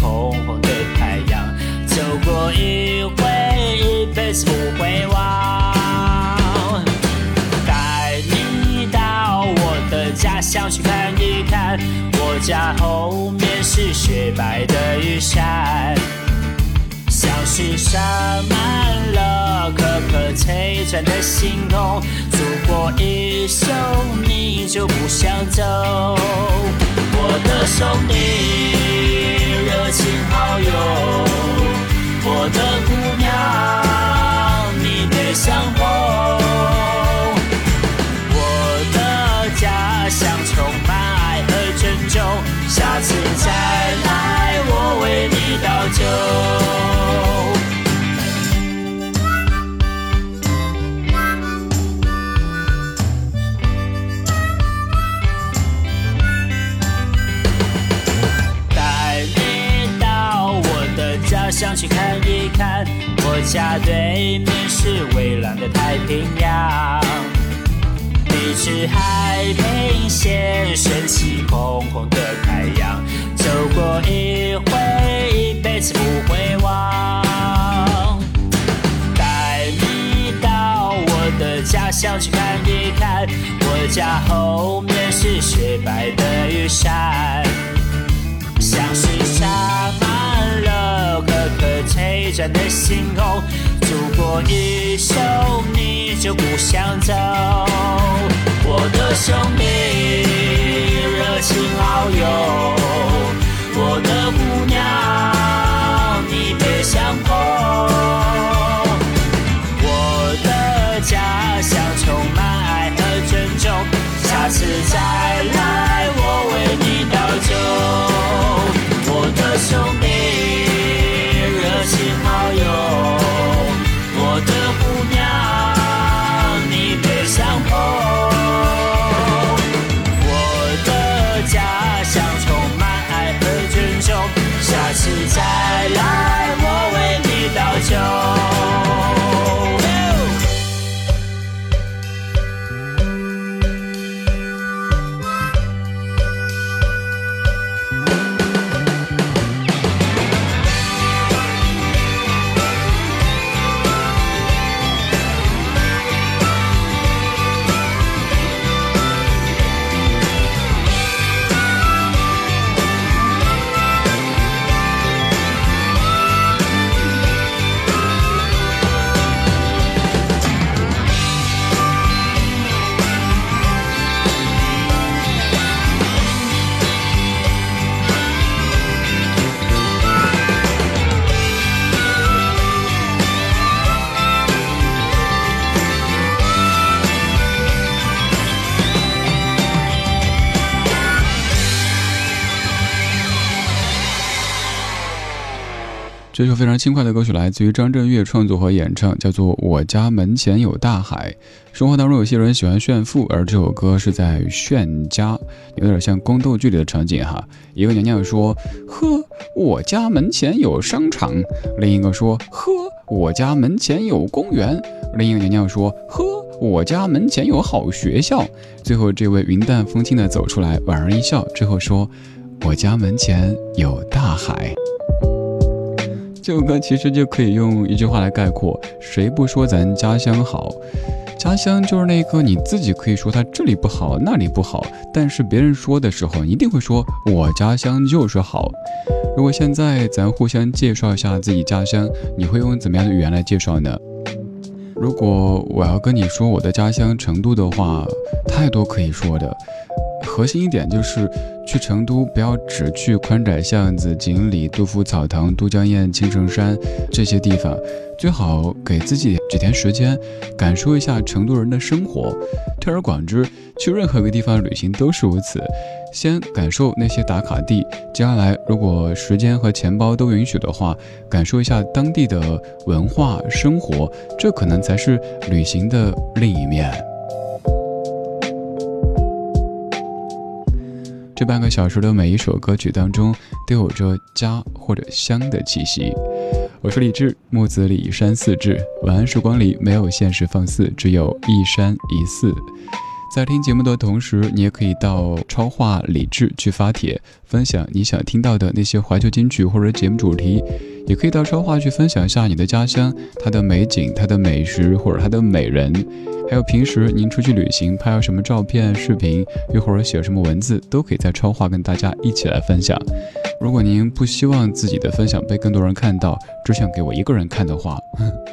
红红的太阳，走过一回，一辈子不会忘。带你到我的家乡去看一看，我家后面是雪白的玉山。像是洒满了颗颗璀璨的星空，走过一生你就不想走。我的兄弟，热情好友，我的姑娘，你别想我。我的家乡充满爱和珍重，下次家后面是雪白的雨山。像是洒满了颗颗璀璨的星空，走过一生你就不想走。我的生命，热情遨游，这首非常轻快的歌曲来自于张震岳创作和演唱，叫做《我家门前有大海》。生活当中有些人喜欢炫富，而这首歌是在炫家，有点像宫斗剧里的场景哈。一个娘娘说：“呵，我家门前有商场。”另一个说：“呵，我家门前有公园。”另一个娘娘说：“呵，我家门前有好学校。”最后这位云淡风轻的走出来，莞尔一笑，之后说：“我家门前有大海。”这首歌其实就可以用一句话来概括：谁不说咱家乡好？家乡就是那个你自己可以说它这里不好，那里不好，但是别人说的时候，你一定会说我家乡就是好。如果现在咱互相介绍一下自己家乡，你会用怎么样的语言来介绍呢？如果我要跟你说我的家乡成都的话，太多可以说的。核心一点就是去成都，不要只去宽窄巷子、锦里、杜甫草堂、都江堰、青城山这些地方，最好给自己几天时间，感受一下成都人的生活。推而广之，去任何一个地方旅行都是如此。先感受那些打卡地，接下来如果时间和钱包都允许的话，感受一下当地的文化生活，这可能才是旅行的另一面。这半个小时的每一首歌曲当中，都有着家或者乡的气息。我是李志，木子李山寺志。晚安时光里没有现实放肆，只有一山一寺。在听节目的同时，你也可以到超话李志去发帖，分享你想听到的那些怀旧金曲或者节目主题。也可以到超话去分享一下你的家乡，它的美景、它的美食或者它的美人，还有平时您出去旅行拍了什么照片、视频，又或者写什么文字，都可以在超话跟大家一起来分享。如果您不希望自己的分享被更多人看到，只想给我一个人看的话，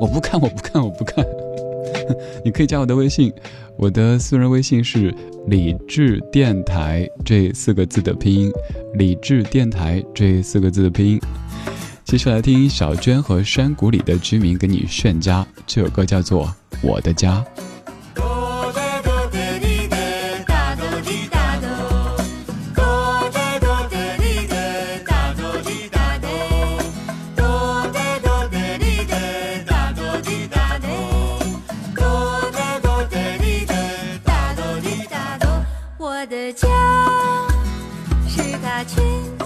我不看，我不看，我不看。你可以加我的微信，我的私人微信是理智电台这四个字的拼音，理智电台这四个字的拼音。继续来听小娟和山谷里的居民给你炫家，这首歌叫做《我的家》。来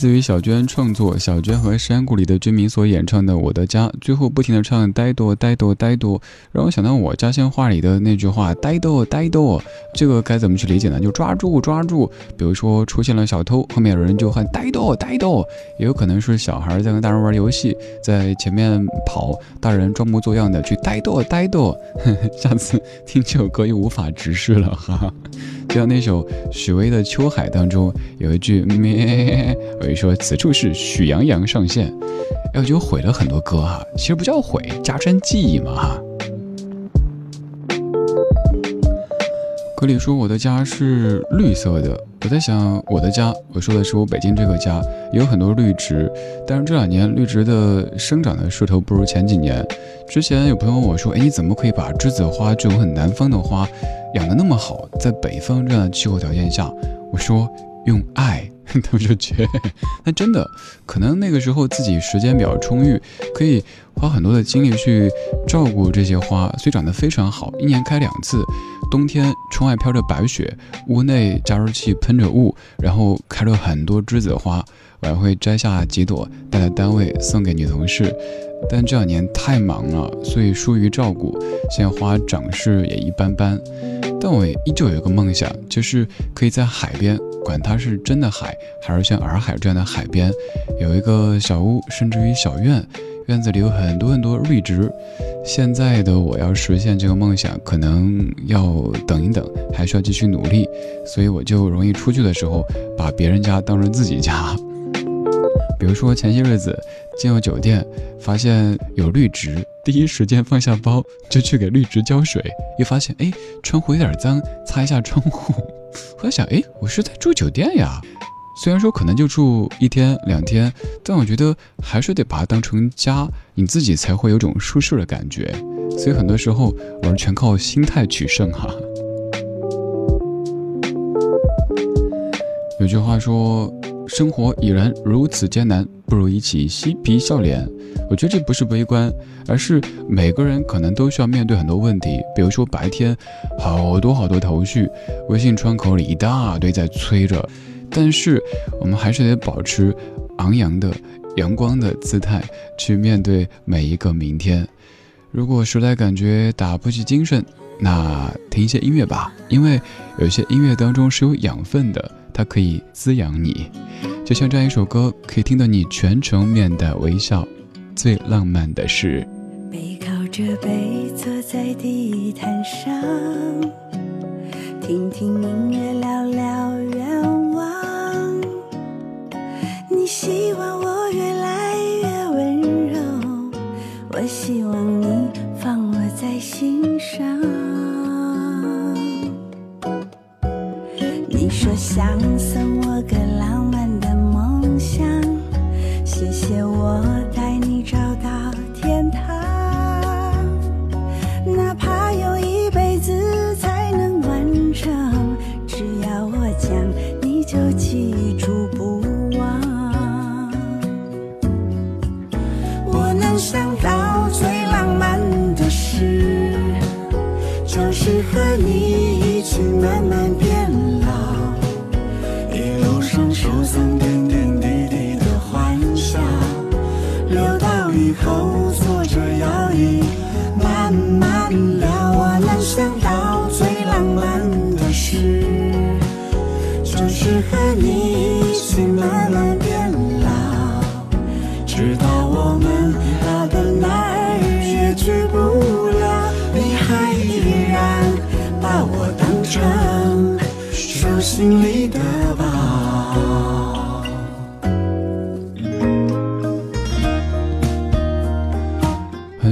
自于小娟创作，小娟和山谷里的居民所演唱的《我的家》，最后不停的唱“呆多呆多呆多”，让我想到我家乡话里的那句话“呆多呆多”，这个该怎么去理解呢？就抓住抓住，比如说出现了小偷，后面有人就喊“呆多呆多”，也有可能是小孩在跟大人玩游戏，在前面跑，大人装模作样的去“呆多呆多”，下次听这首歌又无法直视了哈。就像那首许巍的《秋海》当中有一句咩，所以说此处是许洋洋上线，哎，我就毁了很多歌哈。其实不叫毁，加深记忆嘛哈。歌里说我的家是绿色的，我在想我的家，我说的是我北京这个家，有很多绿植，但是这两年绿植的生长的势头不如前几年。之前有朋友问我说，哎，你怎么可以把栀子花这种很南方的花？养的那么好，在北方这样的气候条件下，我说用爱，他们就觉，那真的可能那个时候自己时间比较充裕，可以花很多的精力去照顾这些花，所以长得非常好。一年开两次，冬天窗外飘着白雪，屋内加湿器喷着雾，然后开了很多栀子花，我还会摘下几朵带到单位送给女同事。但这两年太忙了，所以疏于照顾，现在花长势也一般般。但我依旧有一个梦想，就是可以在海边，管它是真的海，还是像洱海这样的海边，有一个小屋，甚至于小院，院子里有很多很多绿植。现在的我要实现这个梦想，可能要等一等，还需要继续努力，所以我就容易出去的时候，把别人家当成自己家。比如说前些日子进入酒店，发现有绿植，第一时间放下包就去给绿植浇水，一发现哎窗户有点脏，擦一下窗户，我在想，哎，我是在住酒店呀。虽然说可能就住一天两天，但我觉得还是得把它当成家，你自己才会有种舒适的感觉。所以很多时候，我们全靠心态取胜哈。有句话说，生活已然如此艰难，不如一起嬉皮笑脸。我觉得这不是悲观，而是每个人可能都需要面对很多问题。比如说白天好多好多头绪，微信窗口里一大堆在催着。但是，我们还是得保持昂扬的、阳光的姿态去面对每一个明天。如果实在感觉打不起精神，那听一些音乐吧，因为有些音乐当中是有养分的，它可以滋养你。就像这样一首歌，可以听到你全程面带微笑。最浪漫的事，背靠着背坐在地毯上，听听音乐，聊聊愿望。你希望我越来越温柔，我希望你放我在心上。你说想送。后坐着摇椅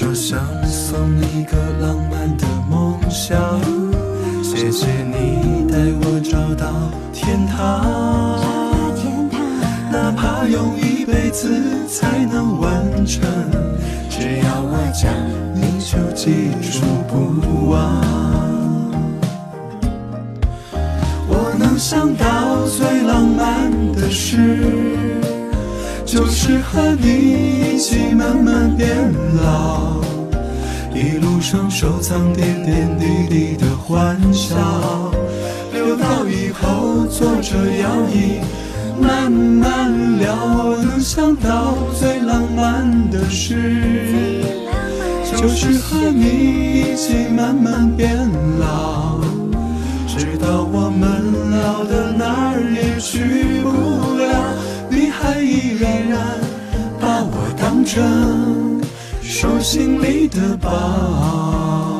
说想送你个浪漫的梦想，谢谢你带我找到天堂。哪怕用一辈子才能完成，只要我讲，你就记住不忘。我能想到最浪漫的事，就是和你一起慢慢变老，一路上收藏点点滴滴的欢笑，留到以后坐着摇椅慢慢聊。我能想到最浪漫的事，就是和你一起慢慢变老。直到我们老的哪儿也去不了，你还依然把我当成手心里的宝。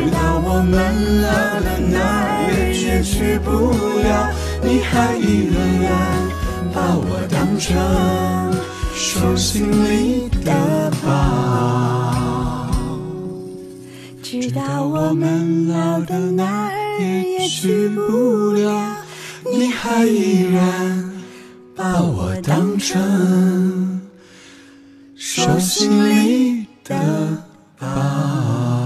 直到我们老了哪儿也去不了，你还依然把我当成手心里的宝。直到我们老的哪儿也去不了，你还依然把我当成手心里的宝。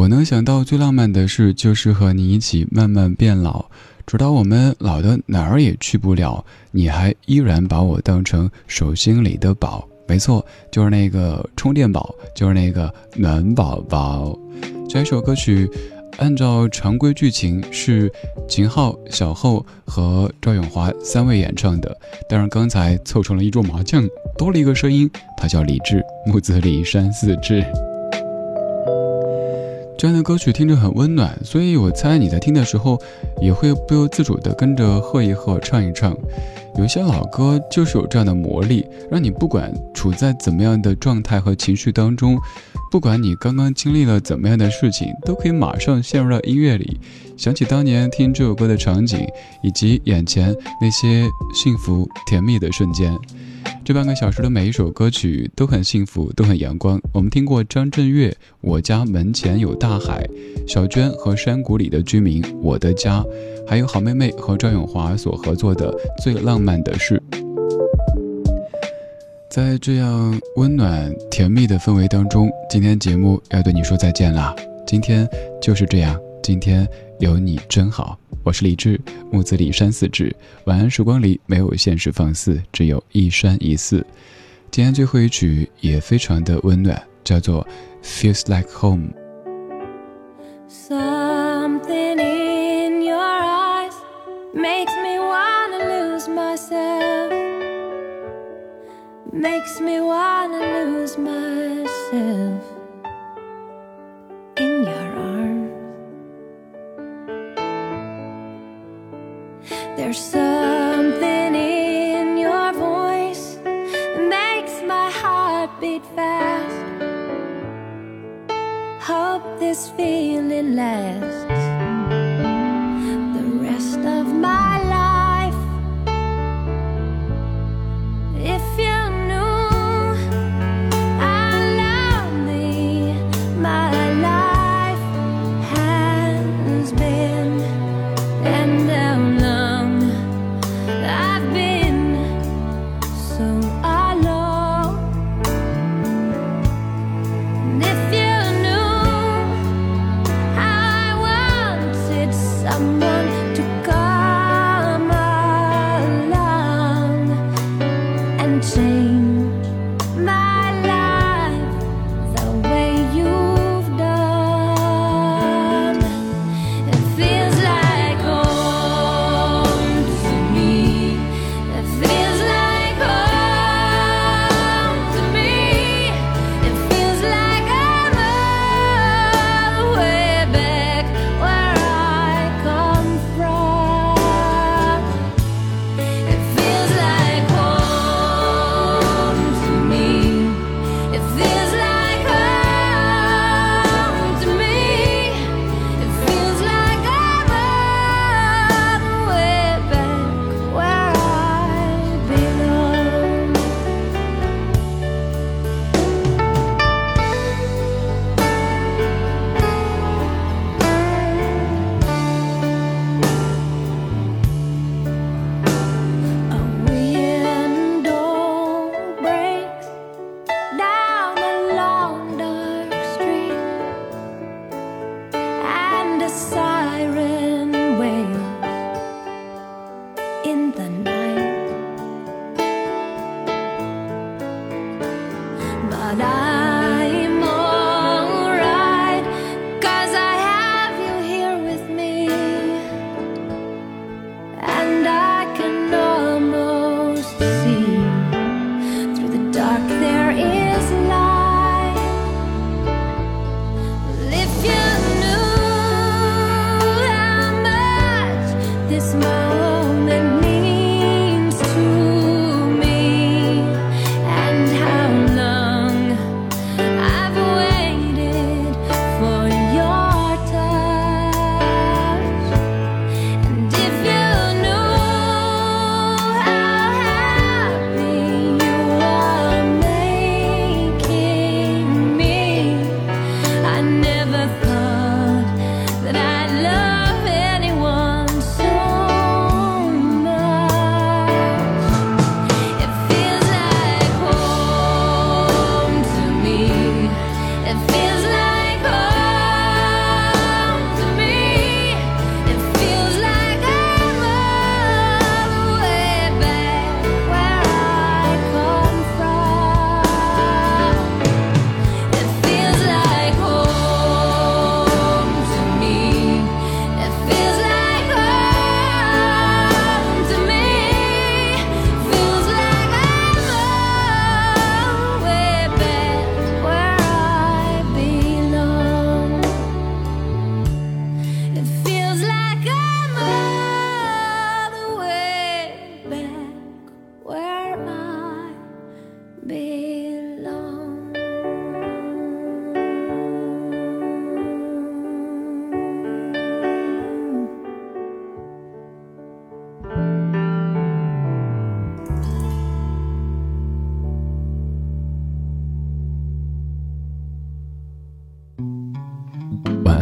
我能想到最浪漫的事，就是和你一起慢慢变老，直到我们老的哪儿也去不了，你还依然把我当成手心里的宝。没错，就是那个充电宝，就是那个暖宝宝。这一首歌曲，按照常规剧情是秦昊、小厚和赵咏华三位演唱的，但是刚才凑成了一桌麻将，多了一个声音，他叫李志，木子李山四志。这样的歌曲听着很温暖，所以我猜你在听的时候也会不由自主地跟着和一和、唱一唱。有些老歌就是有这样的魔力，让你不管处在怎么样的状态和情绪当中，不管你刚刚经历了怎么样的事情，都可以马上陷入到音乐里，想起当年听这首歌的场景，以及眼前那些幸福甜蜜的瞬间。这半个小时的每一首歌曲都很幸福，都很阳光。我们听过张震岳《我家门前有大海》，小娟和山谷里的居民《我的家》，还有好妹妹和赵咏华所合作的《最浪漫的事》。在这样温暖甜蜜的氛围当中，今天节目要对你说再见啦。今天就是这样，今天有你真好。我是李志，木子李山四志。晚安时光里没有现实放肆，只有一山一寺。今天最后一曲也非常的温暖，叫做《Feels Like Home》。Something in your eyes makes me wanna lose myself. Makes me wanna lose myself There's something in your voice that makes my heart beat fast. Hope this feeling lasts